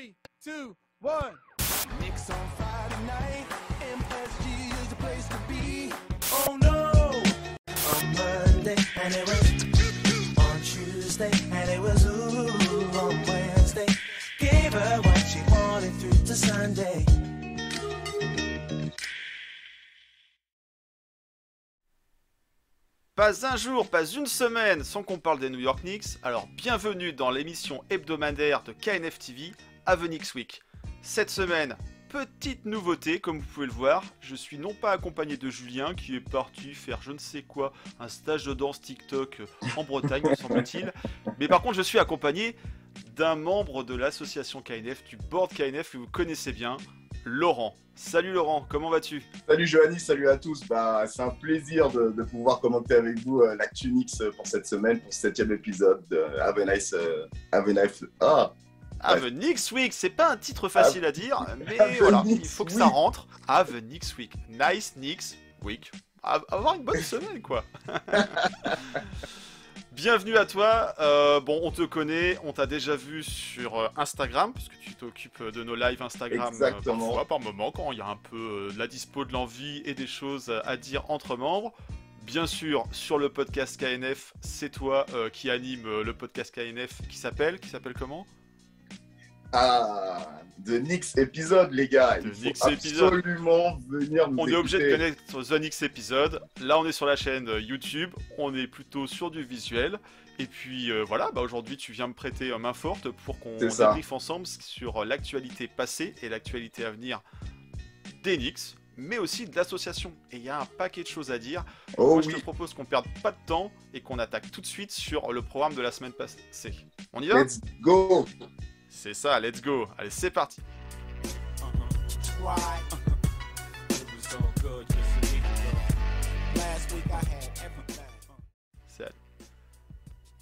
Three, two, one. Knicks on Friday night, MSG is the place to be. Oh no! On Monday, and it was on Tuesday, and it was ooh on Wednesday. Gave her what she wanted through to Sunday. Pas un jour, pas une semaine sans qu'on parle des New York Knicks, alors bienvenue dans l'émission hebdomadaire de KNF TV, Avenix Week. Cette semaine, petite nouveauté, comme vous pouvez le voir, je suis non pas accompagné de Julien qui est parti faire je ne sais quoi, un stage de danse TikTok en Bretagne, me semble-t-il, mais par contre je suis accompagné d'un membre de l'association KNF, du board KNF que vous connaissez bien, Laurent. Salut Laurent, comment vas-tu? Salut Johanny, salut à tous. Bah, c'est un plaisir de, pouvoir commenter avec vous euh, l'actu Nix pour cette semaine, pour ce septième épisode de Have a Nice. euh, Have a Nice- Ah, Avenix Week, c'est pas un titre facile à dire, mais Avenix voilà, il faut que ça rentre. Avenix Week, nice Nix Week. A- Avoir une bonne semaine quoi. Bienvenue à toi. Euh, bon, on te connaît, on t'a déjà vu sur euh, Instagram, parce que tu t'occupes de nos lives Instagram euh, Exactement. parfois, par moment, quand il y a un peu euh, de la dispo, de l'envie et des choses à dire entre membres. Bien sûr, sur le podcast KNF, c'est toi euh, qui anime euh, le podcast KNF qui s'appelle, qui s'appelle comment? Ah, de Nix épisode, les gars. Il faut Knicks épisode. absolument venir nous On est obligé de connaître The Nix épisode. Là, on est sur la chaîne euh, YouTube. On est plutôt sur du visuel. Et puis euh, voilà, bah, aujourd'hui, tu viens me prêter euh, main forte pour qu'on débriefe ensemble sur l'actualité passée et l'actualité à venir des Knicks, mais aussi de l'association. Et il y a un paquet de choses à dire. Oh Moi, je te propose qu'on perde pas de temps et qu'on attaque tout de suite sur le programme de la semaine passée. On y va? Let's go. C'est ça, let's go. Allez, c'est parti.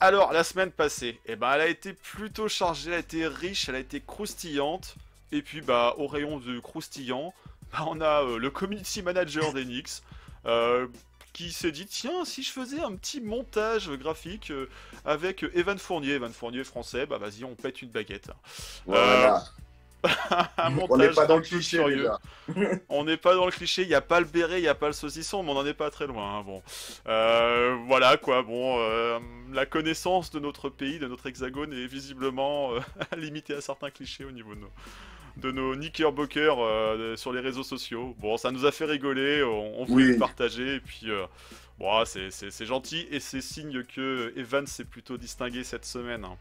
Alors, la semaine passée, eh ben, elle a été plutôt chargée, elle a été riche, elle a été croustillante. Et puis, bah, au rayon de croustillant, bah, on a euh, le community manager d'Enix euh, qui s'est dit tiens, si je faisais un petit montage graphique euh, avec euh, Evan Fournier, Evan Fournier français, bah vas-y, on pète une baguette. Voilà. un on n'est pas dans le cliché. On n'est pas dans le cliché, il n'y a pas le béret, il n'y a pas le saucisson, mais on n'en est pas très loin. hein, bon, Euh, voilà quoi. Bon, euh, la connaissance de notre pays, de notre hexagone, est visiblement euh, limitée à certains clichés au niveau de nos, de nos knickerbockers euh, sur les réseaux sociaux. Bon, ça nous a fait rigoler, on, on voulait Oui. le partager, et puis. euh, Bon, c'est- c'est gentil et c'est signe que Evan s'est plutôt distingué cette semaine. hein.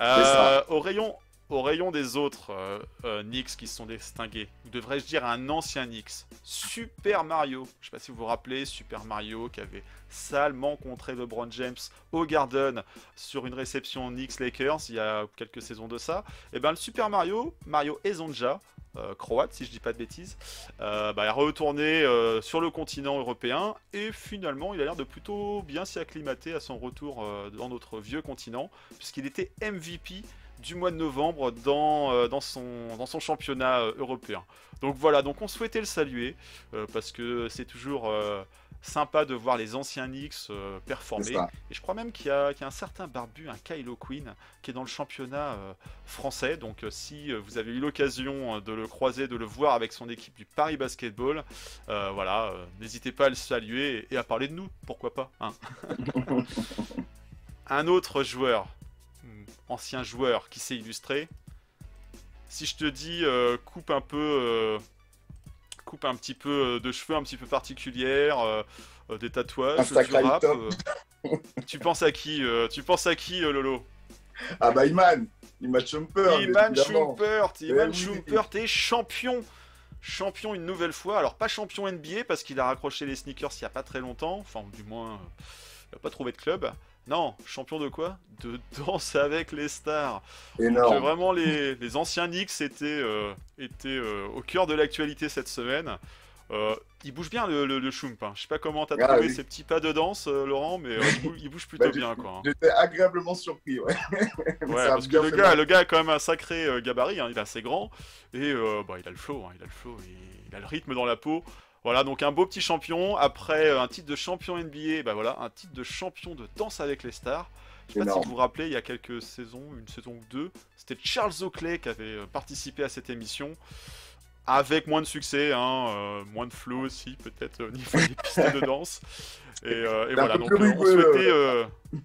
Euh, au rayon, au rayon des autres euh, euh, Knicks qui sont distingués, devrais-je dire un ancien Knicks, Super Mario. Je sais pas si vous vous rappelez, Super Mario qui avait salement contré LeBron James au Garden sur une réception Knicks Lakers il y a quelques saisons de ça. Et ben le Super Mario, Mario Ezonja, euh, croate si je dis pas de bêtises, euh, bah, est retourné sur le continent européen et finalement il a l'air de plutôt bien s'y acclimater à son retour dans notre vieux continent puisqu'il était MVP du mois de novembre dans, euh, dans, son, dans son championnat euh, européen. Donc voilà, donc on souhaitait le saluer euh, parce que c'est toujours euh, sympa de voir les anciens Knicks euh, performer. Et je crois même qu'il y, a qu'il y a un certain barbu, un Kylo Quinn, qui est dans le championnat euh, français. Donc euh, si vous avez eu l'occasion de le croiser, de le voir avec son équipe du Paris Basketball, euh, voilà, euh, n'hésitez pas à le saluer et, à parler de nous, pourquoi pas. hein. un autre joueur, ancien joueur qui s'est illustré. Si je te dis euh, coupe un peu, euh, coupe un petit peu euh, de cheveux un petit peu particulières, euh, euh, des tatouages, du rap, tu penses à qui Tu penses à qui, Lolo? Ah bah Iman, Iman. Schumpert, Eh Iman oui. Schumpert est champion. Champion une nouvelle fois, alors pas champion NBA parce qu'il a raccroché les sneakers il y a pas très longtemps, enfin du moins il a pas trouvé de club. Non, champion de quoi? De danse avec les stars. Donc, Énorme. vraiment les, les anciens Knicks étaient, euh, étaient euh, au cœur de l'actualité cette semaine. Euh, il bouge bien le, le, le hein. Je sais pas comment t'as Ah, trouvé oui. ces petits pas de danse, euh, Laurent, mais euh, il, bouge, il bouge plutôt Bah, bien quoi. hein. J'étais agréablement surpris, ouais. Parce que le gars, mal. le gars a quand même un sacré gabarit, hein, il est assez grand, et bah, il a le flow, il a le flow, il a le rythme dans la peau. Voilà, donc un beau petit champion, après euh, un titre de champion NBA, bah voilà, un titre de champion de danse avec les stars. Je sais pas Énorme. si vous vous rappelez, il y a quelques saisons, une saison ou deux, c'était Charles Oakley qui avait euh, participé à cette émission. Avec moins de succès, hein, euh, moins de flow aussi, peut-être au niveau des pistes de danse. Et, euh, voilà, donc euh, on souhaitait,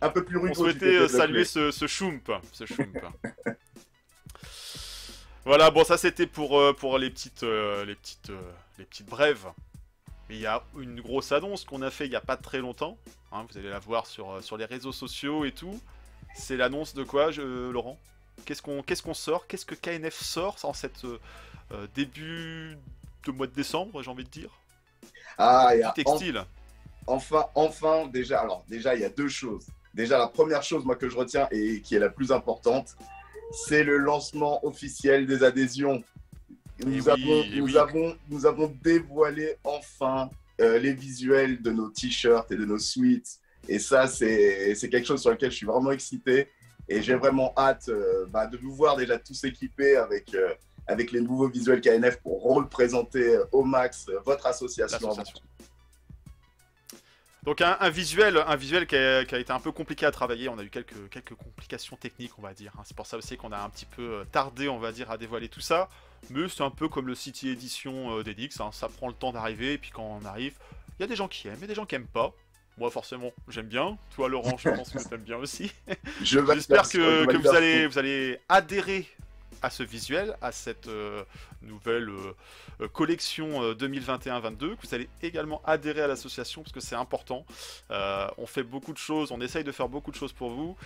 Un peu plus on souhaitait saluer ce, ce Schump. Ce voilà, bon, ça c'était pour, pour les petites, les, petites, les petites brèves. Mais il y a une grosse annonce qu'on a fait il n'y a pas très longtemps. hein, vous allez la voir sur, euh, sur les réseaux sociaux et tout. C'est l'annonce de quoi, je- Laurent? Qu'est-ce qu'on qu'est-ce qu'on sort? Qu'est-ce que KNF sort en cette euh, euh, début de mois de décembre, j'ai envie de dire? Ah, il y a Du en- textile. enfin, enfin, déjà, alors déjà, il y a deux choses. Déjà, la première chose, moi, que je retiens et qui est la plus importante, c'est le lancement officiel des adhésions. Nous, avons, nous, oui. avons, nous avons dévoilé enfin euh, les visuels de nos t-shirts et de nos suites. Et ça, c'est quelque chose sur lequel je suis vraiment excité. Et j'ai vraiment hâte euh, bah, de vous voir déjà tous équipés avec, euh, avec les nouveaux visuels KNF pour représenter au max votre association. Donc un, un visuel, un visuel qui a, qui a été un peu compliqué à travailler. On a eu quelques, quelques complications techniques, on va dire. hein. C'est pour ça aussi qu'on a un petit peu euh, tardé, on va dire, à dévoiler tout ça. Mais c'est un peu comme le City Edition euh, d'Edix. hein. Ça prend le temps d'arriver, et puis quand on arrive, il y a des gens qui aiment, et des gens qui aiment pas. Moi, forcément, j'aime bien. Toi, Laurent, je pense que t'aimes bien aussi. J'espère que, que vous, allez, vous allez adhérer à ce visuel, à cette euh, nouvelle euh, euh, collection euh, 2021-22, que vous allez également adhérer à l'association parce que c'est important. On fait beaucoup de choses, on essaye de faire beaucoup de choses pour vous.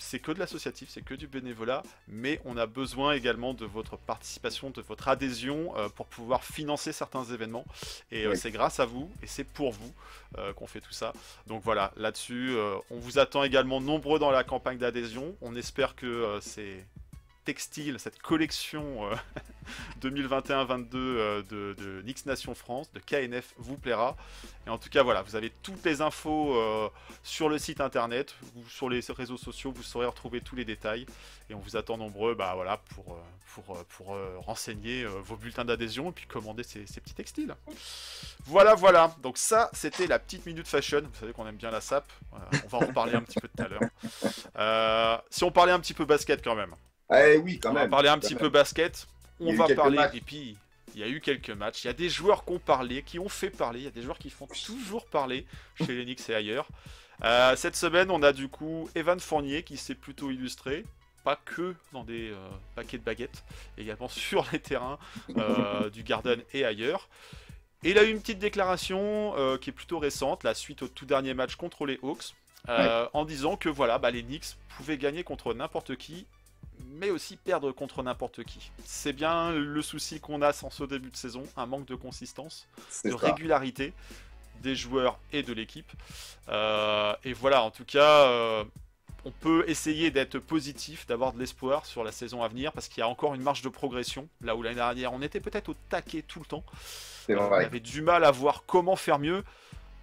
C'est que de l'associatif, c'est que du bénévolat, mais on a besoin également de votre participation, de votre adhésion euh, pour pouvoir financer certains événements. Et euh, c'est grâce à vous et c'est pour vous euh, qu'on fait tout ça. Donc voilà, là-dessus, on vous attend également nombreux dans la campagne d'adhésion. On espère que euh, ces textiles, cette collection euh, 2021-22 euh, de, de Nix Nation France, de KNF, vous plaira. Et en tout cas, voilà, vous avez toutes les infos euh, sur le site internet, ou sur les réseaux sociaux, vous saurez retrouver tous les détails. Et on vous attend nombreux bah, voilà, pour, euh, pour, euh, pour euh, renseigner euh, vos bulletins d'adhésion et puis commander ces, petits textiles. Voilà, voilà. Donc ça, c'était la petite minute fashion. Vous savez qu'on aime bien la SAP. On va en reparler un petit peu tout à l'heure. Euh, si on parlait un petit peu basket quand même. Eh oui, quand on va parler un petit peu basket. On va parler. Et puis, il y a eu quelques matchs. Il y a des joueurs qui ont parlé, qui ont fait parler. Il y a des joueurs qui font toujours parler chez les Knicks et ailleurs. Euh, cette semaine, on a du coup Evan Fournier qui s'est plutôt illustré. Pas que dans des euh, paquets de baguettes, également sur les terrains euh, du Garden et ailleurs. Et il a eu une petite déclaration qui est plutôt récente, la suite au tout dernier match contre les Hawks, en disant que voilà, bah, les Knicks pouvaient gagner contre n'importe qui, mais aussi perdre contre n'importe qui. C'est bien le souci qu'on a sans ce début de saison, un manque de consistance, de ça. régularité des joueurs et de l'équipe. Euh, et voilà, en tout cas, euh, on peut essayer d'être positif, d'avoir de l'espoir sur la saison à venir, parce qu'il y a encore une marge de progression, là où l'année dernière on était peut-être au taquet tout le temps. Euh, on avait du mal à voir comment faire mieux.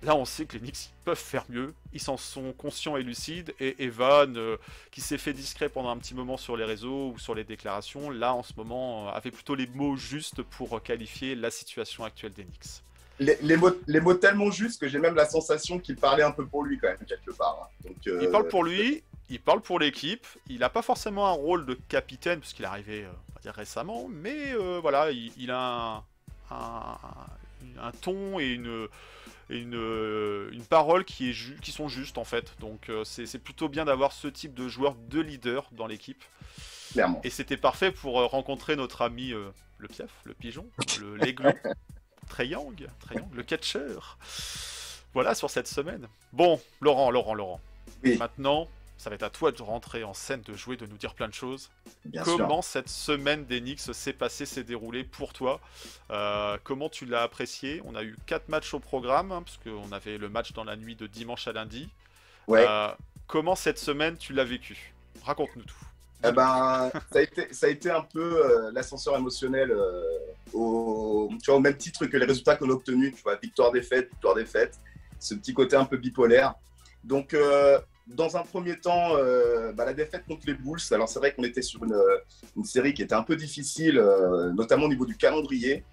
Là, on sait que les Knicks peuvent faire mieux. Ils s'en sont conscients et lucides. Et Evan, euh, qui s'est fait discret pendant un petit moment sur les réseaux ou sur les déclarations, là, en ce moment, euh, avait plutôt les mots justes pour qualifier la situation actuelle des Knicks. Les, les mots, les mots tellement justes que j'ai même la sensation qu'il parlait un peu pour lui quand même quelque part. hein. Donc, euh, Il parle pour lui, il parle pour l'équipe. Il n'a pas forcément un rôle de capitaine, puisqu'il est arrivé on va dire récemment, mais euh, voilà, il, il a un, un- un ton et une, une, euh, une parole qui, est qui sont justes en fait. Donc euh, c'est plutôt bien d'avoir ce type de joueur, de leader dans l'équipe. clairement. Et c'était parfait pour euh, rencontrer notre ami euh, le piaf, le pigeon, le l'aiglon, Trey Young, Trae Young, le catcher. Voilà sur cette semaine. Bon, Laurent, Laurent, Laurent. Oui. Maintenant, ça va être à toi de rentrer en scène, de jouer, de nous dire plein de choses. Bien sûr. comment cette semaine des Knicks s'est passée, s'est déroulée pour toi Euh, Comment tu l'as apprécié On a eu quatre matchs au programme, hein, parce qu'on avait le match dans la nuit de dimanche à lundi. Ouais. Euh, comment cette semaine tu l'as vécu Raconte-nous tout. Eh ben, ça a été, ça a été un peu euh, l'ascenseur émotionnel au, tu vois, au même titre que les résultats qu'on a obtenus. Tu vois, victoire-défaite, victoire-défaite. Ce petit côté un peu bipolaire. Donc, dans un premier temps, euh, bah, la défaite contre les Bulls. Alors, c'est vrai qu'on était sur une, une série qui était un peu difficile, euh, notamment au niveau du calendrier.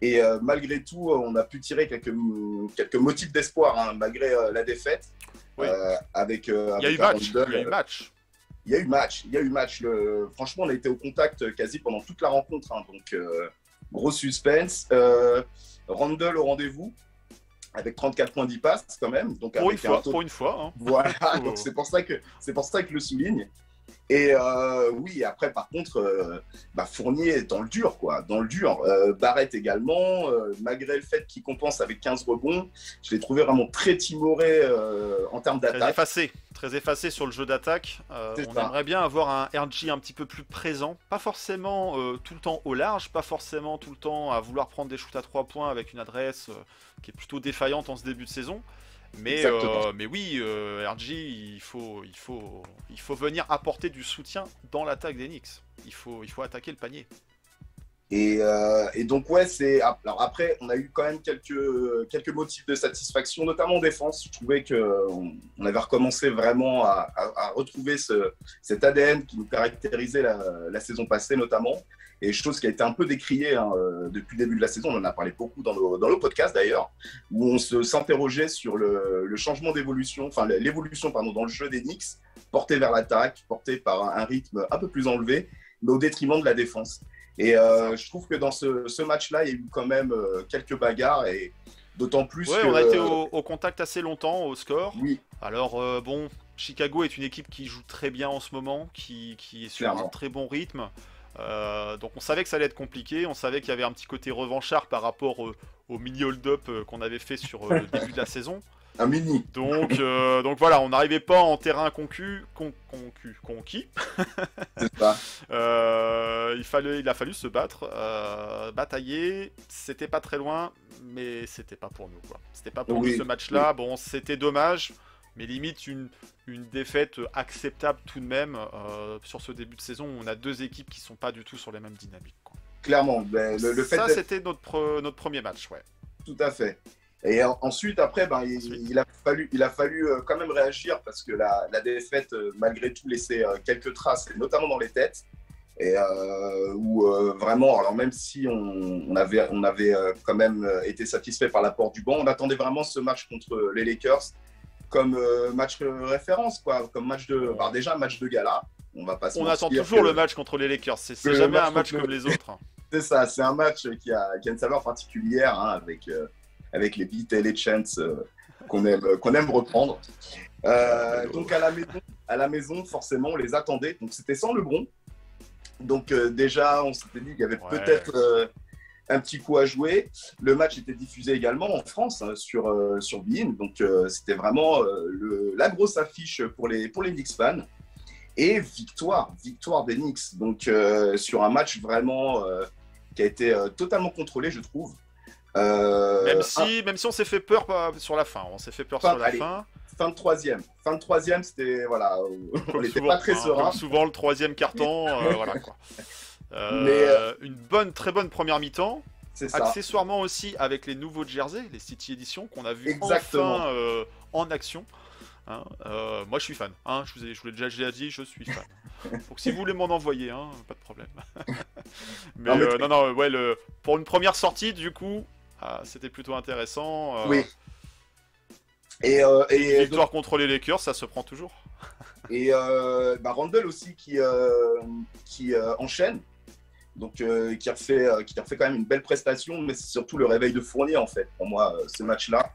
Et euh, malgré tout, on a pu tirer quelques, quelques motifs d'espoir, hein, malgré euh, la défaite. Oui. euh, avec, euh, Il y a eu match. Il y a eu match. Il y a eu match. Il y a eu match. Le- Franchement, on a été au contact quasi pendant toute la rencontre. hein. donc, euh, gros suspense. Euh, Randall au rendez-vous avec 34 points 10 passes quand même. Donc, Pour une avec un fois. taux- Pour une fois. hein. Voilà, donc c'est pour ça que c'est pour ça que je le souligne. Et euh, oui, après par contre, euh, bah, Fournier est dans le dur, quoi, dans le dur. Euh, Barrett également, malgré le fait qu'il compense avec 15 rebonds, je l'ai trouvé vraiment très timoré en termes Très d'attaque. effacé, très effacé sur le jeu d'attaque. On ça. aimerait bien avoir un RG un petit peu plus présent, pas forcément tout le temps au large, pas forcément tout le temps à vouloir prendre des shoots à 3 points avec une adresse qui est plutôt défaillante en ce début de saison. Mais, euh, mais oui, euh, RG, il faut, il, faut, il faut venir apporter du soutien dans l'attaque des Knicks. Il faut, il faut attaquer le panier. Et, euh, et donc ouais, c'est alors après on a eu quand même quelques quelques motifs de satisfaction, notamment en défense. Je trouvais que on, on avait recommencé vraiment à, à- à retrouver ce, cet ADN qui nous caractérisait la, la saison passée notamment. Et chose qui a été un peu décriée hein, euh, depuis le début de la saison. On en a parlé beaucoup dans nos, dans nos podcasts d'ailleurs, où on se s'interrogeait sur le, le changement d'évolution, enfin l'évolution pardon dans le jeu des Knicks, porté vers l'attaque, porté par un, un rythme un peu plus enlevé, mais au détriment de la défense. Et euh, je trouve que dans ce, ce match-là, il y a eu quand même euh, quelques bagarres et d'autant plus Ouais, que. on a été au, au contact assez longtemps au score. Oui, Alors euh, bon, Chicago est une équipe qui joue très bien en ce moment, qui, qui est sur un très bon rythme. Euh, donc on savait que ça allait être compliqué, on savait qu'il y avait un petit côté revanchard par rapport euh, au mini hold-up euh, qu'on avait fait sur le début de la saison. un mini. Donc, donc voilà, on n'arrivait pas en terrain concu, con- concu, conquis. Il, fallait, il a fallu se battre, batailler. C'était pas très loin, mais c'était pas pour nous. C'était pas pour Oui, nous ce match-là. Bon, c'était dommage, mais limite une, une défaite acceptable tout de même euh, sur ce début de saison. où On a deux équipes qui sont pas du tout sur les mêmes dynamiques. quoi. Clairement. Ben, le, le fait Ça, c'était notre, pre- notre premier match, ouais. Tout à fait. Et en- ensuite, après, ben, il, a fallu, il a fallu euh, quand même réagir parce que la, la défaite, euh, malgré tout, laissait quelques traces, notamment dans les têtes. Et euh, où euh, vraiment, alors même si on, on avait, on avait quand même été satisfait par l'apport du banc, on attendait vraiment ce match contre les Lakers comme euh, match de référence, quoi, comme match de, bah, déjà match de gala. On va pas se On attend toujours que- le match contre les Lakers. C'est jamais match un match contre comme le- les autres. hein. C'est ça, c'est un match qui a, qui a une saveur particulière hein, avec, euh, avec les beats et les chants euh, qu'on aime, qu'on aime reprendre. Euh, donc à la, maison, à la maison, forcément, on les attendait. Donc c'était sans Lebron. Donc euh, déjà, on s'était dit qu'il y avait Ouais. peut-être euh, un petit coup à jouer. Le match était diffusé également en France hein, sur, euh, sur Bein. Donc euh, c'était vraiment euh, le- la grosse affiche pour les, pour les Knicks fans. Et victoire, victoire des Knicks. Donc euh, sur un match vraiment qui a été totalement contrôlé, je trouve. Même un- si, même si on s'est fait peur sur la fin. On s's'est fait peur Fin- sur la allez. fin. fin de troisième. Fin de troisième, c'était voilà, on n'était pas très hein, serein. comme souvent, le troisième carton, voilà quoi. Euh, Mais, euh, Une bonne, très bonne première mi-temps. Accessoirement aussi avec les nouveaux jerseys, les City Edition qu'on a vu Exactement. enfin euh, en action. Hein, euh, moi je suis fan. Hein, je vous ai, je vous l'ai déjà, déjà dit, je suis fan. Donc si vous voulez m'en envoyer, hein, pas de problème. mais Non, mais- euh, non, non, ouais, le, pour une première sortie, du coup, ah, c'était plutôt intéressant. euh, Oui. Et, et, victoire contre les Lakers, ça se prend toujours. et bah, Randall aussi qui, qui enchaîne. Donc, euh, qui, a fait, euh, qui a fait quand même une belle prestation, mais c'est surtout le réveil de Fournier, en fait, pour moi, euh, ce match-là,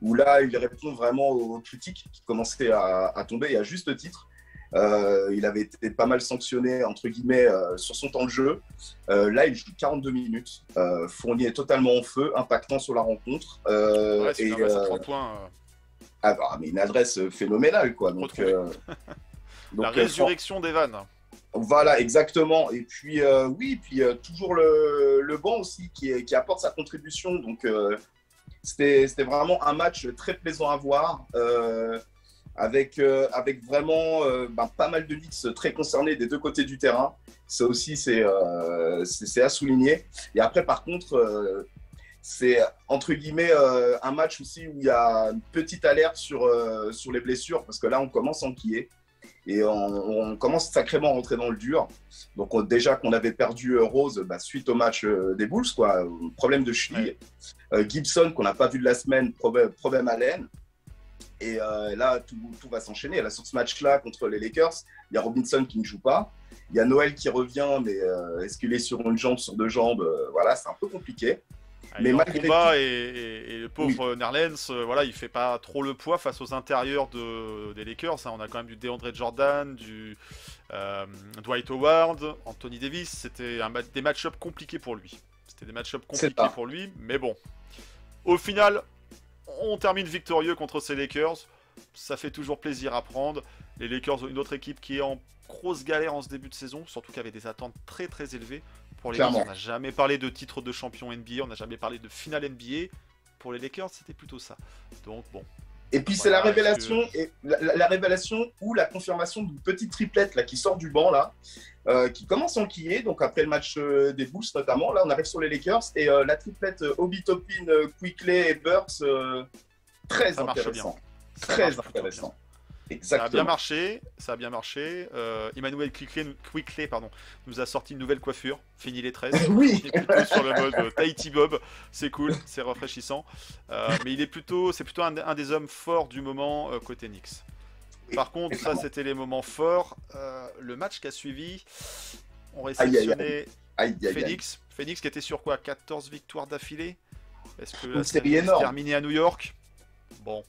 où là, il répond vraiment aux critiques qui commençaient à, à tomber, et à juste titre. Euh, il avait été pas mal sanctionné, entre guillemets, euh, sur son temps de jeu. Euh, là, il joue 42 minutes. Fournier est totalement en feu, impactant sur la rencontre. Ouais, et, à euh, 3 points. ah, bah, mais une adresse phénoménale, quoi. Donc, Retrouvé. donc, la résurrection d'Evan. Voilà, exactement. Et puis, euh, oui, puis euh, toujours le, banc aussi qui, apporte sa contribution. Donc, euh, c'était vraiment un match très plaisant à voir, avec, vraiment ben, pas mal de mix très concernés des deux côtés du terrain. Ça aussi, c'est à souligner. Et après, par contre, c'est entre guillemets un match aussi où il y a une petite alerte sur, sur les blessures, parce que là, on commence à enquiller. Et on, on commence sacrément à rentrer dans le dur. Donc on- déjà qu'on avait perdu euh, Rose bah, suite au match euh, des Bulls, quoi, problème de cheville. Euh, Gibson qu'on n'a pas vu de la semaine, problème, problème à l'aine. Et euh, là, tout, tout va s'enchaîner. Là, sur ce match-là contre les Lakers, il y a Robinson qui ne joue pas. Il y a Noël qui revient, mais euh, est-ce qu'il est sur une jambe, sur deux jambes Euh, Voilà, c'est un peu compliqué. Mais malgré combat et, et- et le pauvre Nerlens, euh, voilà, il fait pas trop le poids face aux intérieurs de, des Lakers. hein. On a quand même du DeAndre Jordan, du euh, Dwight Howard, Anthony Davis. C'était un des match-ups compliqués pour lui. C'était des match-ups compliqués pour lui, mais bon. Au final, on termine victorieux contre ces Lakers. Ça fait toujours plaisir à prendre. Les Lakers ont une autre équipe qui est en grosse galère en ce début de saison, surtout qu'il y avait des attentes très très élevées. Pour les Clairement. Lakers, on n'a jamais parlé de titre de champion NBA, on n'a jamais parlé de finale NBA. Pour les Lakers, c'était plutôt ça. Donc bon, Et puis c'est la révélation, et la, la- la révélation ou la confirmation d'une petite triplette là qui sort du banc là, euh, qui commence à enquiller. Donc après le match euh, des Bulls notamment, là on arrive sur les Lakers et euh, la triplette Obi Toppin, euh, Quickley et Burks, très Ça intéressant, très intéressant. Ça a bien marché, ça a bien marché. Euh, Emmanuel Quickley, Quickley, pardon, nous a sorti une nouvelle coiffure, fini les 13. Oui. Est plutôt sur le mode euh, Tahiti Bob, c'est cool, c'est rafraîchissant. Euh, mais il est plutôt, c'est plutôt un, un des hommes forts du moment euh, côté Knicks. Par contre, ça c'était les moments forts. Euh, le match qui a suivi, on Aïe, aïe, aïe. réceptionnait Aïe, aïe, aïe. Phoenix. Phoenix qui était sur quoi? 14 victoires d'affilée? Est-ce que la série énorme. terminée à New York? Bon.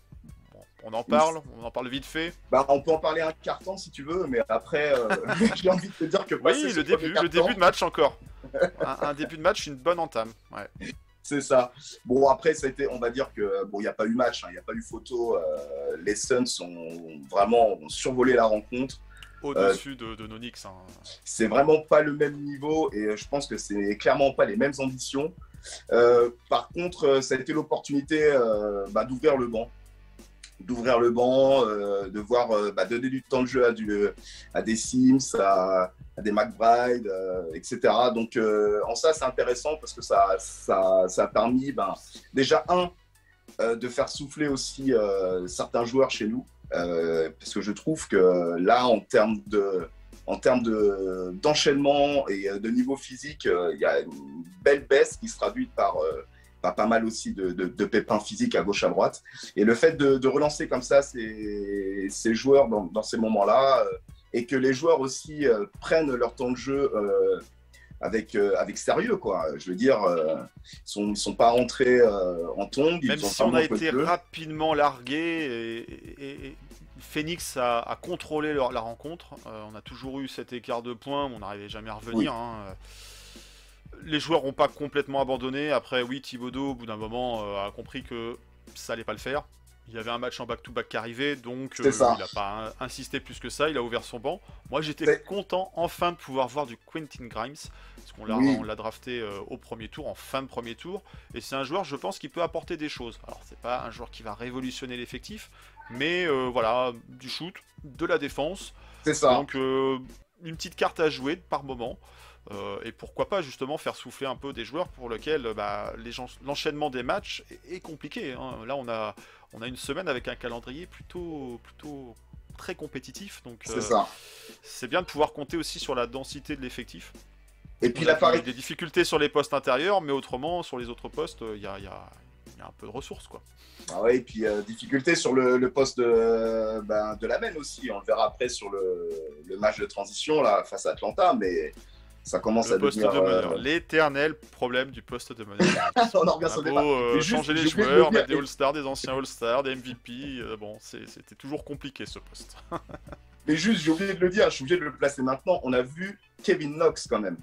On en parle, on en parle vite fait. Bah, on peut en parler un carton si tu veux, mais après euh, j'ai envie de te dire que Oui, le début, le début de match encore. un, un début de match, une bonne entame. Ouais. C'est ça. Bon, après, ça a été, on va dire que bon, il n'y a pas eu match, hein, il n'y a pas eu photo. euh, les Suns ont vraiment ont survolé la rencontre. Au-dessus de, de Knicks. hein. C'est vraiment pas le même niveau et euh, je pense que c'est clairement pas les mêmes ambitions. Euh, par contre, ça a été l'opportunité bah, d'ouvrir le banc. D'ouvrir le banc, euh, de voir, euh, bah, donner du temps de jeu à, des Sims, à, des McBride, euh, etc. Donc, en ça, c'est intéressant parce que ça, ça, a permis, ben, déjà, un, de faire souffler aussi certains joueurs chez nous. Parce que je trouve que là, en termes de, en termes de- d'enchaînement et de niveau physique, il y a une belle baisse qui se traduit par, pas mal aussi de, de- de pépins physiques à gauche à droite. Et le fait de, de relancer comme ça ces, ces joueurs dans, dans ces moments-là, euh, et que les joueurs aussi euh, prennent leur temps de jeu euh, avec, avec sérieux, quoi. Je veux dire, ils sont, ils sont pas rentrés en tongue. Même ils si on a été rapidement largué et, et- et Phoenix a, a contrôlé leur- la rencontre. On a toujours eu cet écart de points, on n'arrivait jamais à revenir. hein. Les joueurs n'ont pas complètement abandonné. Après, oui, Thibodeau, au bout d'un moment, euh, a compris que ça allait pas le faire. Il y avait un match en back-to-back qui arrivait, donc euh, il n'a pas in- insisté plus que ça. Il a ouvert son banc. Moi, j'étais content enfin de pouvoir voir du Quentin Grimes, parce qu'on l'a Oui. drafté euh, au premier tour, en fin de premier tour. Et c'est un joueur, je pense, qui peut apporter des choses. Alors, c'est pas un joueur qui va révolutionner l'effectif, mais voilà, du shoot, de la défense. C'est ça. Donc, une petite carte à jouer par moment. Euh, et pourquoi pas justement faire souffler un peu des joueurs pour lesquels euh, bah, les l'enchaînement des matchs est, est compliqué. hein. Là, on a, on a une semaine avec un calendrier plutôt, plutôt très compétitif. Donc, C'est euh, bien de pouvoir compter aussi sur la densité de l'effectif. Et puis eu des difficultés sur les postes intérieurs, mais autrement, sur les autres postes, il y a, il y a- il un peu de ressources. quoi. Ah ouais, et puis euh, difficulté sur le, le poste de, ben, de la main aussi. On le verra après sur le, le match de transition là, face à Atlanta, mais ça commence Le à poste de devenir. meneur, euh, l'éternel problème du poste de meneur. on en revient sur le beau juste, changer les de joueurs, mettre des All-Stars, des anciens All-Stars, des MVP, euh, bon, c'était toujours compliqué ce poste. Mais juste, j'ai oublié de le dire, je suis obligé de le placer maintenant. On a vu Kevin Knox quand même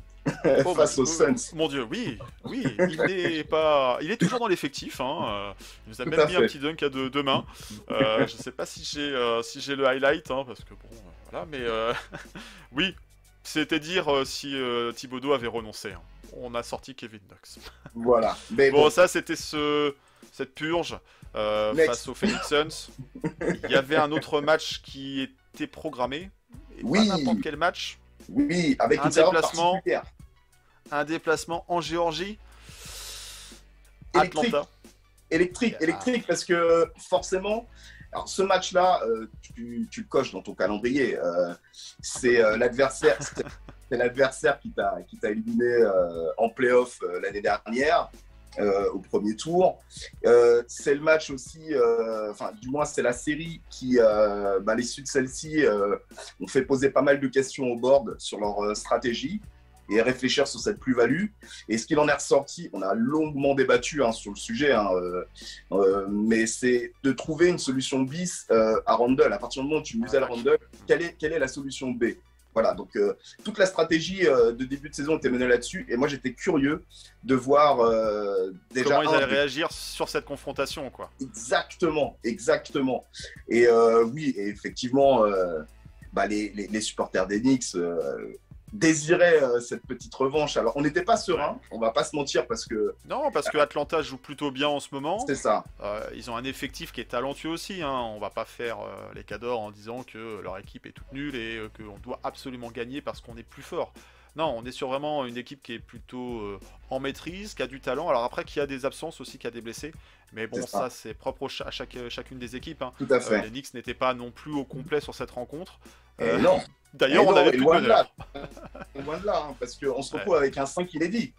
Oh, face aux Suns. Mon dieu, oui, oui, il n'est pas, il est toujours dans l'effectif. Hein. euh, Il nous a Tout même mis un petit dunk à deux, deux mains. Euh, je sais pas si j'ai, euh, si j'ai le highlight, hein, parce que bon, voilà, mais euh, oui, c'était dire euh, si euh, Thibodeau avait renoncé. hein. On a sorti Kevin Knox. Voilà. Mais Bon, bon, ça c'était ce cette purge euh, face aux Phoenix Suns. Il y avait un autre match qui était programmé. Et Oui. Pas n'importe quel match. oui, avec un déplacement. Un déplacement en Géorgie. Électrique. Atlanta. électrique, électrique, parce que forcément, alors ce match-là, euh, tu, le coches dans ton calendrier. euh, c'est euh, l'adversaire, c'est l'adversaire qui t'a qui t'a éliminé en playoff l'année dernière. au premier tour. C'est le match aussi, enfin, du moins, c'est la série qui, euh, bah, l'issue de celle-ci, ont fait poser pas mal de questions au board sur leur stratégie et réfléchir sur cette plus-value. Et ce qu'il en est ressorti, on a longuement débattu hein, sur le sujet, hein, euh, euh, mais c'est de trouver une solution bis euh, à Randall. À partir du moment où tu muselles Randall, quelle est, quelle est la solution B? Voilà, donc euh, toute la stratégie euh, de début de saison était menée là-dessus, et moi j'étais curieux de voir euh, déjà Comment ils un, allaient réagir sur cette confrontation, quoi. Exactement, exactement. Et oui, et effectivement, bah, les, les- les supporters des Knicks euh, cette petite revanche. Alors, on n'était pas serein, on va pas se mentir, parce que Non, parce que Atlanta joue plutôt bien en ce moment. c'est ça. Euh, ils ont un effectif qui est talentueux aussi. Hein. On va pas faire euh, les cadors en disant que leur équipe est toute nulle et qu'on doit absolument gagner parce qu'on est plus fort. Non, on est sur vraiment une équipe qui est plutôt en maîtrise, qui a du talent. Alors après, qui a des absences aussi, qui a des blessés. Mais bon, ça. c'est propre à chaque, chacune des équipes. hein. Tout à fait. les Knicks n'étaient pas non plus au complet sur cette rencontre. Euh, non, D'ailleurs, on non, avait plus de là. Loin de là, hein, parce qu'on se retrouve avec un 5 inédit.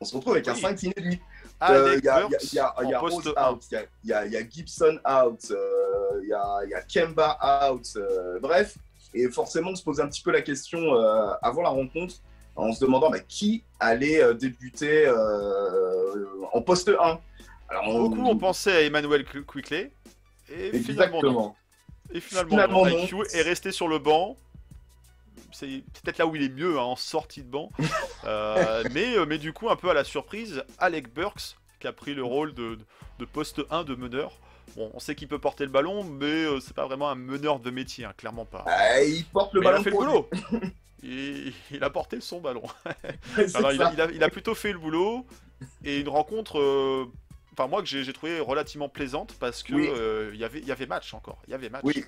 On se retrouve avec un Oui. 5 inédit. Euh, Il y a, Burks il y a- il y a en Rose poste 1. out, il y y, a- il y a Gibson out, euh, il y, a, y a Kemba out, euh, bref. Et forcément, on se pose un petit peu la question euh, avant la rencontre, en se demandant bah, qui allait euh, débuter euh, en poste 1. Alors, on- Beaucoup ont pensé à Emmanuel Qu- Quickley. Et finalement. Exactement. Et finalement, Finalement, non. non. IQ est resté sur le banc. C'est peut-être là où il est mieux, hein, en sortie de banc. Euh, mais, euh, mais du coup, un peu à la surprise, Alec Burks, qui a pris le rôle de, de poste 1 de meneur. Bon, on sait qu'il peut porter le ballon, mais euh, c'est pas vraiment un meneur de métier, hein, clairement pas. Ah, il porte le Mais il ballon a fait le pour boulot. Il, il a porté son ballon. Alors, il, a, ça. il a- il a plutôt fait le boulot et une rencontre, euh, enfin moi que j'ai trouvé relativement plaisante parce que Oui. euh, y avait il y avait match encore, il y avait match. Oui.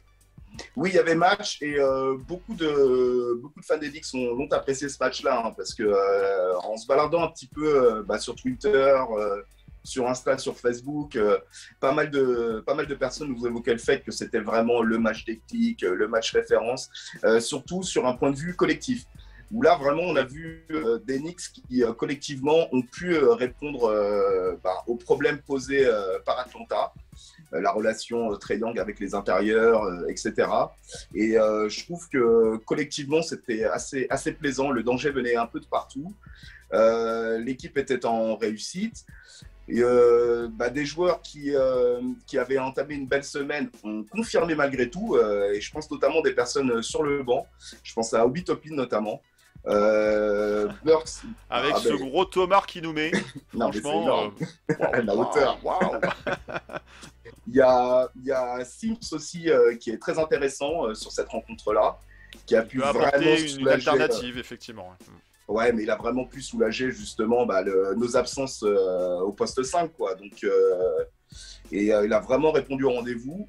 Oui, il y avait match et euh, beaucoup, de, beaucoup de fans des Knicks ont, ont apprécié ce match-là hein, parce que euh, en se baladant un petit peu bah, sur Twitter, sur Insta, sur Facebook, pas, mal de, pas mal de personnes nous évoquaient le fait que c'était vraiment le match technique, le match référence, surtout sur un point de vue collectif. Où là, vraiment, on a vu euh, des Knicks qui, euh, collectivement, ont pu euh, répondre euh, bah, aux problèmes posés par Atlanta la relation Trae Young avec les intérieurs, etc. Et je trouve que collectivement, c'était assez, assez plaisant. Le danger venait un peu de partout. L'équipe était en réussite. Bah, des joueurs qui, qui avaient entamé une belle semaine ont confirmé malgré tout. et je pense notamment des personnes sur le banc. Je pense à Obi Topin notamment. Euh, Burks, Avec Ah, ce ben- gros Tomar qui nous met, non, franchement, euh, La hauteur. Il y a, il y a Sims aussi euh, qui est très intéressant euh, sur cette rencontre-là, qui a Il pu vraiment une, une soulager. euh, alternative effectivement. ouais, mais il a vraiment pu soulager justement bah, le- nos absences au poste 5, quoi. Donc, et il a vraiment répondu au rendez-vous.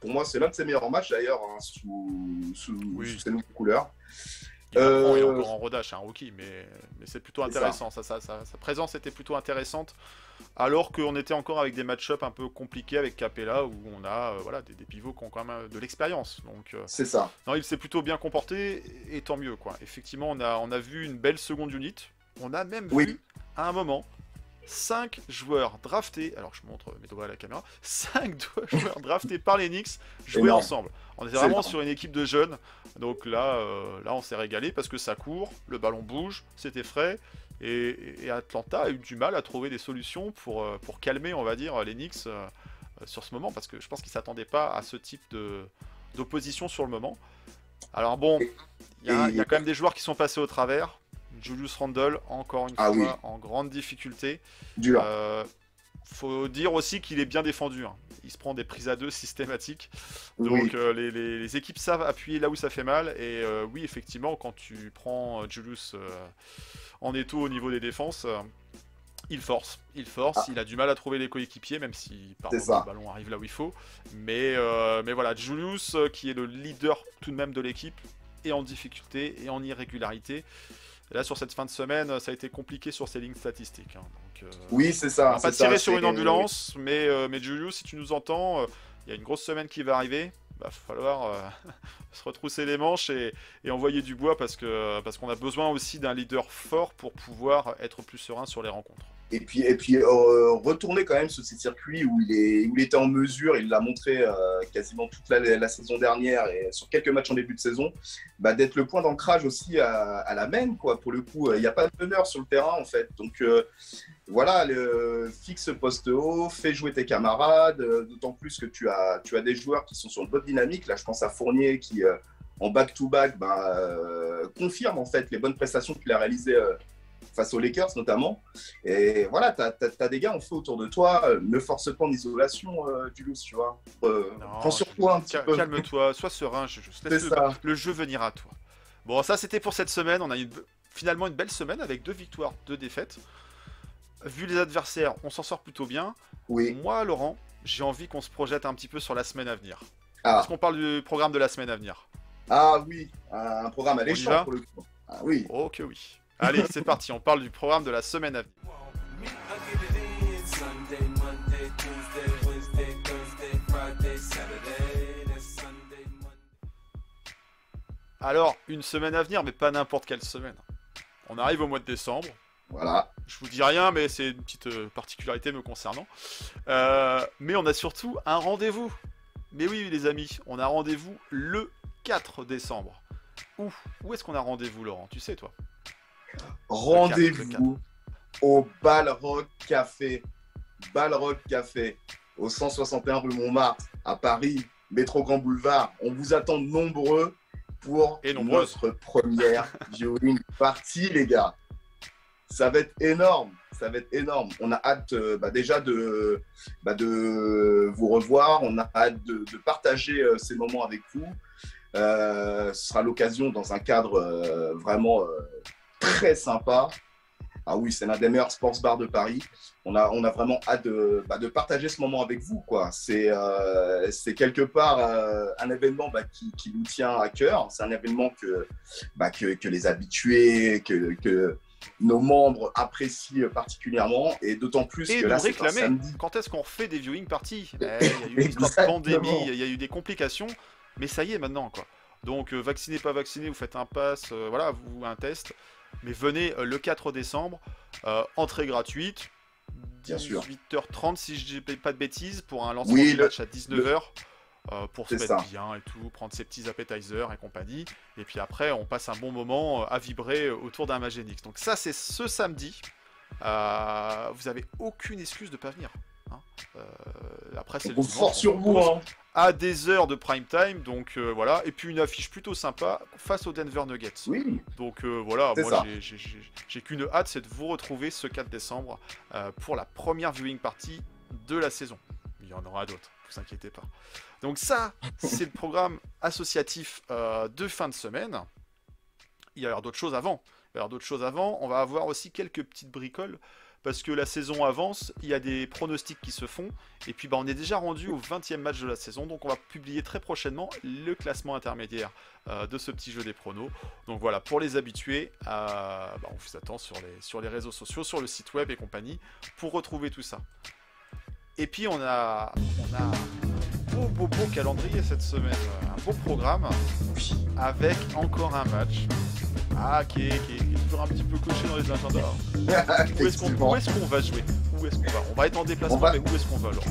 Pour moi, c'est l'un de ses meilleurs matchs d'ailleurs, hein, sous, sous, Oui. sous ses nouvelles couleurs. Il, est Euh, encore en rodage, c'est un rookie, mais, mais c'est plutôt intéressant. Ça, ça- ça- sa présence était plutôt intéressante, alors qu'on était encore avec des match-up un peu compliqués avec Capella, où on a euh, voilà, des, des pivots qui ont quand même de l'expérience. Donc, euh, C'est ça. non, il s'est plutôt bien comporté, et tant mieux. quoi. Effectivement, on a, on a vu une belle seconde unit. On a même Oui. vu, à un moment, 5 joueurs draftés, alors je montre mes doigts à la caméra, 5 joueurs draftés par les Knicks jouer ensemble. On était vraiment sur une équipe de jeunes, donc là, euh, là on s'est régalé parce que ça court, le ballon bouge, c'était frais, et, et Atlanta a eu du mal à trouver des solutions pour, euh, pour calmer, on va dire, les Knicks euh, sur ce moment, parce que je pense qu'ils s'attendaient pas à ce type d'opposition sur le moment. Alors bon, il y, a- y quand même des joueurs qui sont passés au travers. Julius Randle, encore une Ah fois, oui. en grande difficulté. Dur. Euh, faut dire aussi qu'il est bien défendu. hein. Il se prend des prises à deux systématiques. Donc Oui. euh, les, les- les équipes savent appuyer là où ça fait mal. Et euh, oui, effectivement, quand tu prends euh, Julius en étau au niveau des défenses, il force. Il force. Ah. Il a du mal à trouver les coéquipiers, même si par moment, le ballon arrive là où il faut. Mais, mais voilà, Julius, qui est le leader tout de même de l'équipe, est en difficulté et en irrégularité. Et là, sur cette fin de semaine, ça a été compliqué sur ses lignes statistiques. hein. Donc, euh, Oui, c'est on ça. va pas ça, tirer sur une ambulance, mais, euh, mais Julius, si tu nous entends, euh, il y a une grosse semaine qui va arriver. Il va falloir se retrousser les manches et, et envoyer du bois parce que parce qu'on a besoin aussi d'un leader fort pour pouvoir être plus serein sur les rencontres. Et puis, et puis euh, retourner quand même sur ces circuits où il, est, où il était en mesure, il l'a montré euh, quasiment toute la, saison dernière et sur quelques matchs en début de saison, bah, d'être le point d'ancrage aussi à, la main, quoi. Pour le coup, il n'y a pas de meneur sur le terrain, en fait. Donc euh, voilà, le, fixe poste haut, fais jouer tes camarades, euh, d'autant plus que tu as, tu as des joueurs qui sont sur une bonne dynamique. Là, je pense à Fournier qui, euh, en back-to-back, bah, euh, confirme en fait les bonnes prestations qu'il a réalisées euh, face aux Lakers notamment. Et voilà, tu as, des gars en feu autour de toi. euh, Ne force pas en isolation, euh, tu vois. Euh, Non, prends sur toi un petit cal- peu. Calme-toi, sois serein, je, laisse le, jeu venir à toi. Bon, ça c'était pour cette semaine. On a une- finalement une belle semaine avec deux victoires, deux défaites. Vu les adversaires, on s'en sort plutôt bien. Oui. Moi, Laurent, j'ai envie qu'on se projette un petit peu sur la semaine à venir. Ah. Est-ce qu'on parle du programme de la semaine à venir Ah oui, un programme alléchant pour le coup. Ah oui. Oh que oui. Allez, c'est parti, on parle du programme de la semaine à venir. Alors, une semaine à venir, mais pas n'importe quelle semaine. On arrive au mois de décembre. Voilà. Je vous dis rien, mais c'est une petite euh, particularité me concernant. Euh, mais on a surtout un rendez-vous. Mais oui, les amis, on a rendez-vous le 4 décembre. Où Où est-ce qu'on a rendez-vous, Laurent? Tu sais, toi? Rendez-vous au Balrock Café. Balrock Café, au 161 rue Montmartre, à Paris, métro Grand Boulevard. On vous attend nombreux pour Et notre première viewing party, les gars. Ça va être énorme, ça va être énorme. On a hâte euh, bah, déjà de, bah, de vous revoir, on a hâte de, de partager euh, ces moments avec vous. Euh, ce sera l'occasion dans un cadre vraiment très sympa. Ah oui, c'est l'un des meilleurs sports bars de Paris. On a, on a vraiment hâte de, bah, de partager ce moment avec vous. quoi. C'est euh, quelque part euh, un événement bah, qui, qui nous tient à cœur. C'est un événement que, bah, que, que les habitués, que, que nos membres apprécient particulièrement. Et d'autant plus Et que là, c'est samedi. Quand est-ce qu'on refait des viewing parties? Eh, Il y a eu une pandémie, il y a eu des complications, mais ça y est maintenant, quoi. Donc, euh, vacciné, pas vacciné, vous faites un pass, euh, voilà, vous un test. Mais venez euh, le 4 décembre, euh, entrée gratuite. Bien sûr. 18h30 si je dis pas de bêtises pour un lancement Oui, du le- match à 19h euh, pour se mettre ça. bien et tout, prendre ses petits appetizers et compagnie. Et puis après, on passe un bon moment à vibrer autour d'un Magénix. Donc ça, c'est ce samedi. Euh, vous avez aucune excuse de pas venir. hein. Euh, après, c'est On le dimanche, fort on sur vous. hein. À des heures de prime time. Donc euh, voilà. Et puis une affiche plutôt sympa face aux Denver Nuggets. Oui, Donc euh, voilà, moi j'ai- qu'une hâte, c'est de vous retrouver ce 4 décembre euh, pour la première viewing party de la saison. Il y en aura d'autres, ne vous inquiétez pas. Donc ça, c'est le programme associatif de fin de semaine. Il y a d'autres choses avant. Il y avoir d'autres choses avant. On va avoir aussi quelques petites bricoles parce que la saison avance, il y a des pronostics qui se font. Et puis bah, on est déjà rendu au 20e match de la saison, donc on va publier très prochainement le classement intermédiaire euh, de ce petit jeu des pronos. Donc voilà, pour les habitués, euh, bah, on vous attend sur les, sur les réseaux sociaux, sur le site web et compagnie, pour retrouver tout ça. Et puis on a, on a un beau, beau, beau calendrier cette semaine, un beau programme, avec encore un match. Ah, qui est, qui est- qui est toujours un petit peu coché dans les agendas. Où est-ce qu'on va jouer? Où est-ce qu'on va? On va être en déplacement, va- mais où est-ce qu'on va, Laurent?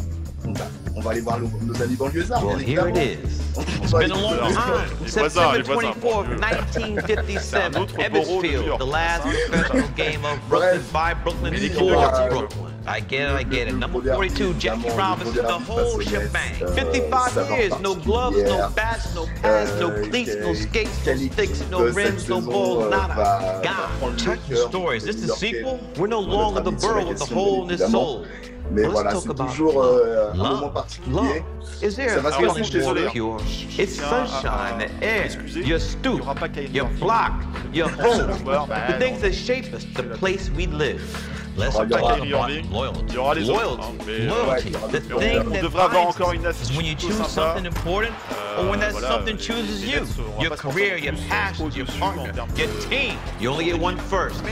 On va, on va aller voir nos, nos amis banlieusards. Well, bien here it évidemment. is. On It's va been a aller- long Les time. voisins, les September voisins, 24th, mon Dieu. C'est un 1957, autre borough de New Evansfield, York, the last ça. professional game of Brooklyn by Brooklyn Mais New l'équipe de York, quartier, Brooklyn. I get it, I get it. Le Number moderne, 42, Jackie évidemment, Robinson, le the moderne whole façonnette, shebang. euh, 55 saveur years, no gloves, no particulière. bats, no pads, no Euh, cleats, no quel- skates, no quelle sticks, équipe, no euh, cette rims, no saison, balls, euh, nada. va- va God, prendre le check the cœur story. Is this des the New-Yorkais. sequel? We're no Notre longer the ami sur la borough with the question, hole in its évidemment. soul. Mais Let's voilà, talk c'est about toujours euh, un love. moment Love. particulier. Is there Ça va a se feeling passer, je suis désolé, more pure? It's tiens à- sunshine, the air, Excusez, your Il stoop, n'y aura pas Kyrie your Irving. block, your home, Well, bah, the things non. that shape us, the place we live. Let's Oh, il y talk aura about Kyrie Irving, loyalty. il y aura les autres, Loyalty, hein, mais, euh, loyalty, ouais, il y aura the d'autres. thing On that devrait avoir binds encore us une affiche is when you plutôt choose sympa. something important, Euh, or when that voilà, something les- chooses les you, Nets, on va your pas se career, concentrer your plus passion, your au-dessus partner, en termes your de- team. You only get one first.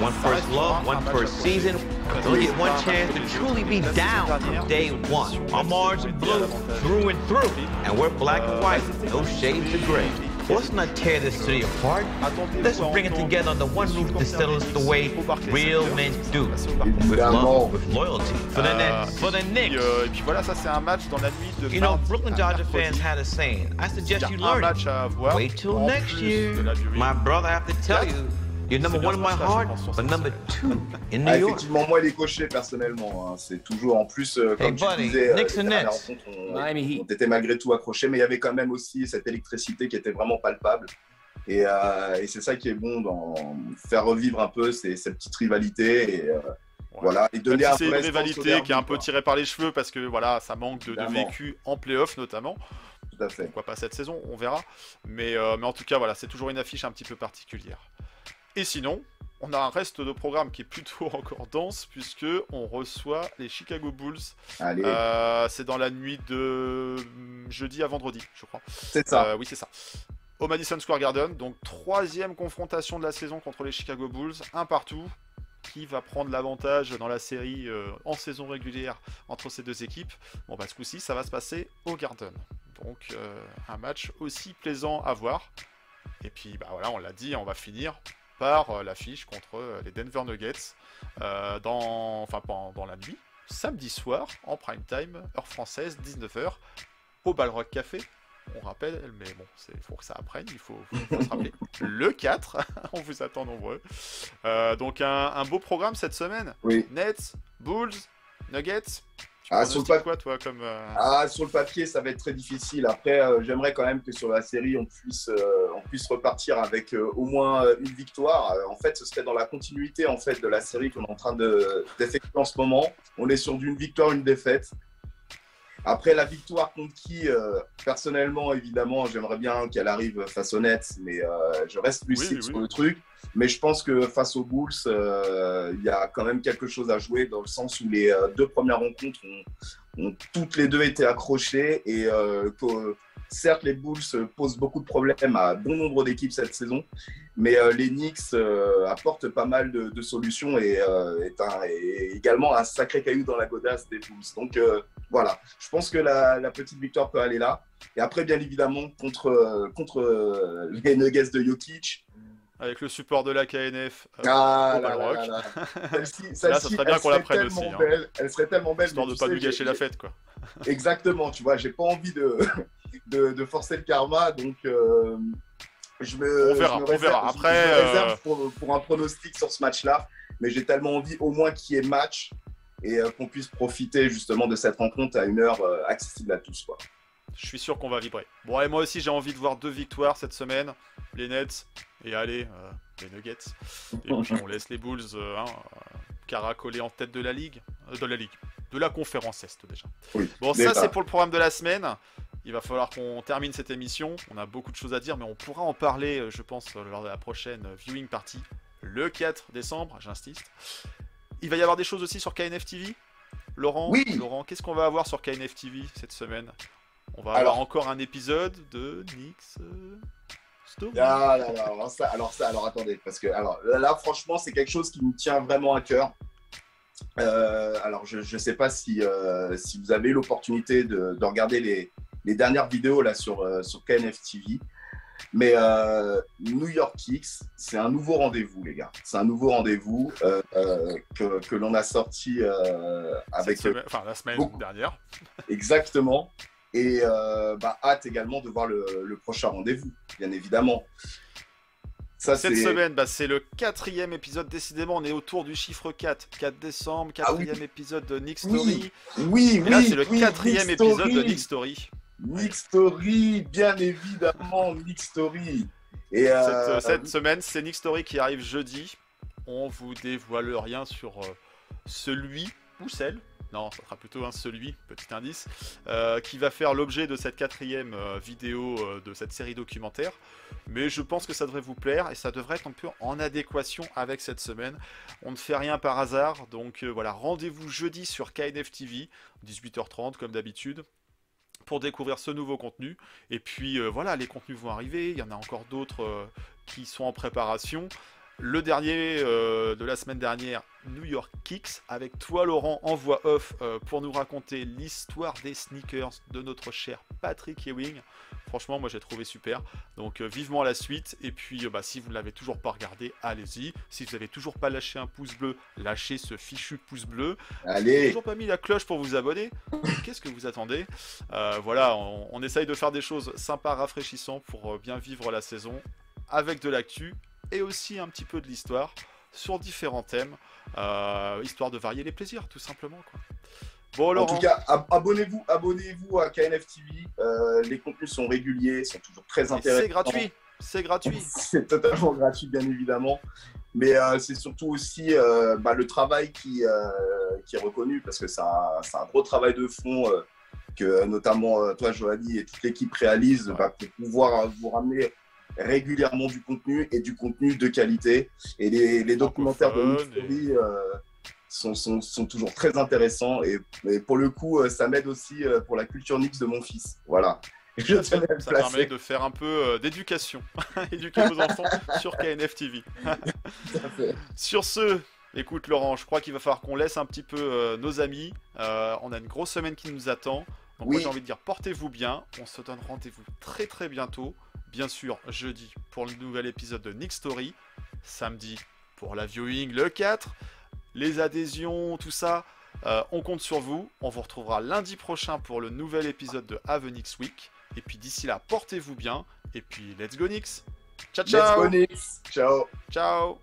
Mais One ça first restera love, un one match first accroché. season. You only get one chance to truly be down from day one. Our Mars and blue through and through, and we're black and white, no shades of gray. Well, let's not tear this city apart. Let's bring it together under one roof to settle it the way real men do. With love, with loyalty. For the euh, Nets, for the Et Knicks. puis, euh, et puis voilà, ça c'est un match dans la nuit de You know, Brooklyn à Dodger fans had a saying. I suggest you y a un learn it. Wait till next year. de la durée. My brother, I have to tell you, you're number one in my heart, but number two in New Ah, York. effectivement, moi, il est coché personnellement. hein. C'est toujours en plus, euh, Hey, comme tu buddy, disais, euh, Knicks and Nets. ont été malgré tout accrochées, mais il y avait quand même aussi cette électricité qui était vraiment palpable. Et, euh, et c'est ça qui est bon dans faire revivre un peu ces, ces petites rivalités et euh, voilà et donner si c'est une rivalité qui est un peu tirée par les cheveux parce que voilà, ça manque de, vécu en playoff notamment. Tout à fait. Pourquoi pas cette saison, on verra. Mais, euh, mais en tout cas, voilà, c'est toujours une affiche un petit peu particulière. Et sinon, on a un reste de programme qui est plutôt encore dense puisque on reçoit les Chicago Bulls. Euh, c'est dans la nuit de hum, jeudi à vendredi, je crois. c'est ça. Euh, oui, c'est ça. Au Madison Square Garden, donc troisième confrontation de la saison contre les Chicago Bulls, un partout. Qui va prendre l'avantage dans la série euh, en saison régulière entre ces deux équipes Bon, bah ce coup-ci, ça va se passer au Garden. Donc, un match aussi plaisant à voir. Et puis, bah voilà, on l'a dit, on va finir par euh, l'affiche contre euh, les Denver Nuggets euh, dans, enfin, pendant la nuit, samedi soir, en prime time, heure française, 19h, au Balrock Café. On rappelle, mais bon, il faut que ça apprenne, il faut, faut- faut se rappeler. Le 4, on vous attend nombreux. Euh, donc un, un beau programme cette semaine. Oui. Nets, Bulls, Nuggets. Ah, sur le pronostiques papier- quoi, toi, comme... euh, Ah, sur le papier, ça va être très difficile. Après, euh, j'aimerais quand même que sur la série, on puisse, euh, on puisse repartir avec au moins une victoire. En fait, ce serait dans la continuité en fait de la série qu'on est en train de- d'effectuer en ce moment. On est sur d'une victoire, une défaite. Après, la victoire contre qui Personnellement, évidemment, j'aimerais bien qu'elle arrive face Nets, mais je reste lucide oui, sur le truc. Mais je pense que face aux Bulls, euh, il y a quand même quelque chose à jouer dans le sens où les euh, deux premières rencontres ont, toutes les deux été accrochées et euh, que, certes les Bulls posent beaucoup de problèmes à bon nombre d'équipes cette saison, mais les Knicks apportent pas mal de, solutions et euh, est, également un sacré caillou dans la godasse des Bulls. Donc voilà, je pense que la, petite victoire peut aller là. Et après, bien évidemment, contre, contre les Nuggets de Jokic, avec le support de la KNF. euh, ah au là là là ça serait bien elle qu'on la serait prenne tellement aussi, hein. belle. Elle serait tellement belle. Histoire de tu pas sais, nous gâcher la fête, quoi. Exactement, tu vois, j'ai pas envie de, de, de forcer le karma, donc euh, je me. On verra, je me on réserve- verra. Après, je me réserve euh, pour, pour un pronostic sur ce match-là, mais j'ai tellement envie au moins qu'il y ait match et euh, qu'on puisse profiter justement de cette rencontre à une heure accessible à tous. Quoi. Je suis sûr qu'on va vibrer. Bon, et moi aussi, j'ai envie de voir deux victoires cette semaine. Les Nets et allez, euh, les Nuggets. Et puis, on laisse les Bulls euh, hein, euh, caracoler en tête de la ligue. euh, de la ligue. De la conférence Est, déjà. Oui. Bon, ça, c'est pour le programme de la semaine. Il va falloir qu'on termine cette émission. On a beaucoup de choses à dire, mais on pourra en parler, je pense, lors de la prochaine viewing party, le 4 décembre, j'insiste. Il va y avoir des choses aussi sur KNF TV. Laurent, Oui. Laurent, qu'est-ce qu'on va avoir sur KNF TV cette semaine? On va Alors- avoir encore un épisode de Nix euh, Story. Ah là là, alors ça, alors ça, alors attendez, parce que alors là, là, franchement, c'est quelque chose qui me tient vraiment à cœur. Euh, alors, je ne sais pas si, euh, si vous avez eu l'opportunité de, de regarder les, les dernières vidéos là sur, sur KNF TV, mais euh, New York Kicks, c'est un nouveau rendez-vous, les gars. C'est un nouveau rendez-vous euh, euh, que, que l'on a sorti avec semaine- enfin la semaine beaucoup. dernière. Exactement. Et euh, bah, hâte également de voir le, le prochain rendez-vous, bien évidemment. Ça, Cette semaine, bah, c'est le quatrième épisode. Décidément, on est autour du chiffre 4. 4 décembre, Ah oui. quatrième épisode de Nick Oui, Story. Oui, Et là, oui, c'est le oui, quatrième Nick épisode de. Nick Story. Nick Story, bien évidemment, Nick Story. Et Cette, euh, euh, cette semaine, c'est Nick Story qui arrive jeudi. On vous dévoile rien sur euh, celui ou celle. Non, ça sera plutôt un celui, petit indice, euh, qui va faire l'objet de cette quatrième euh, vidéo euh, de cette série documentaire. Mais je pense que ça devrait vous plaire et ça devrait être un peu en adéquation avec cette semaine. On ne fait rien par hasard, donc voilà, rendez-vous jeudi sur KNF TV, 18h30 comme d'habitude pour découvrir ce nouveau contenu. Et puis voilà, les contenus vont arriver, il y en a encore d'autres qui sont en préparation. Le dernier euh, de la semaine dernière, New York Kicks, avec toi Laurent en voix off euh, pour nous raconter l'histoire des sneakers de notre cher Patrick Ewing. franchement, moi j'ai trouvé super. Donc euh, vivement la suite. Et puis, bah, si vous ne l'avez toujours pas regardé, allez-y. Si vous n'avez toujours pas lâché un pouce bleu, lâchez ce fichu pouce bleu. Si vous n'avez Allez, toujours pas mis la cloche pour vous abonner, qu'est-ce que vous attendez? Voilà, on, on essaye de faire des choses sympas, rafraîchissantes pour bien vivre la saison avec de l'actu et aussi un petit peu de l'histoire sur différents thèmes, euh, histoire de varier les plaisirs, tout simplement. Quoi. Bon, en Laurent, tout cas, ab- abonnez-vous, abonnez-vous à KNF TV. Euh, les contenus sont réguliers, sont toujours très intéressants. c'est gratuit, c'est gratuit. C'est totalement gratuit, bien évidemment. Mais euh, c'est surtout aussi euh, bah, le travail qui, qui est reconnu, parce que c'est un, gros travail de fond que notamment toi, Joanie, et toute l'équipe réalise bah, pour pouvoir vous ramener régulièrement du contenu et du contenu de qualité. Et les, les documentaires de Mystery euh, sont, sont, sont toujours très intéressants. Et, et pour le coup, euh, ça m'aide aussi euh, pour la culture Nix de mon fils. Voilà. Je Ça permet de faire un peu euh, d'éducation, éduquer vos enfants sur KNF TV. Sur ce, écoute Laurent, je crois qu'il va falloir qu'on laisse un petit peu euh, nos amis. Euh, on a une grosse semaine qui nous attend. Donc moi Oui. j'ai envie de dire portez-vous bien. On se donne rendez-vous très très bientôt. Bien sûr, jeudi pour le nouvel épisode de Nick Story. Samedi pour la viewing le 4. Les adhésions, tout ça. euh, on compte sur vous. On vous retrouvera lundi prochain pour le nouvel épisode de Avenix Week. Et puis d'ici là, portez-vous bien. Et puis let's go Nix. Ciao Let's ciao. go, Nix. Ciao. Ciao.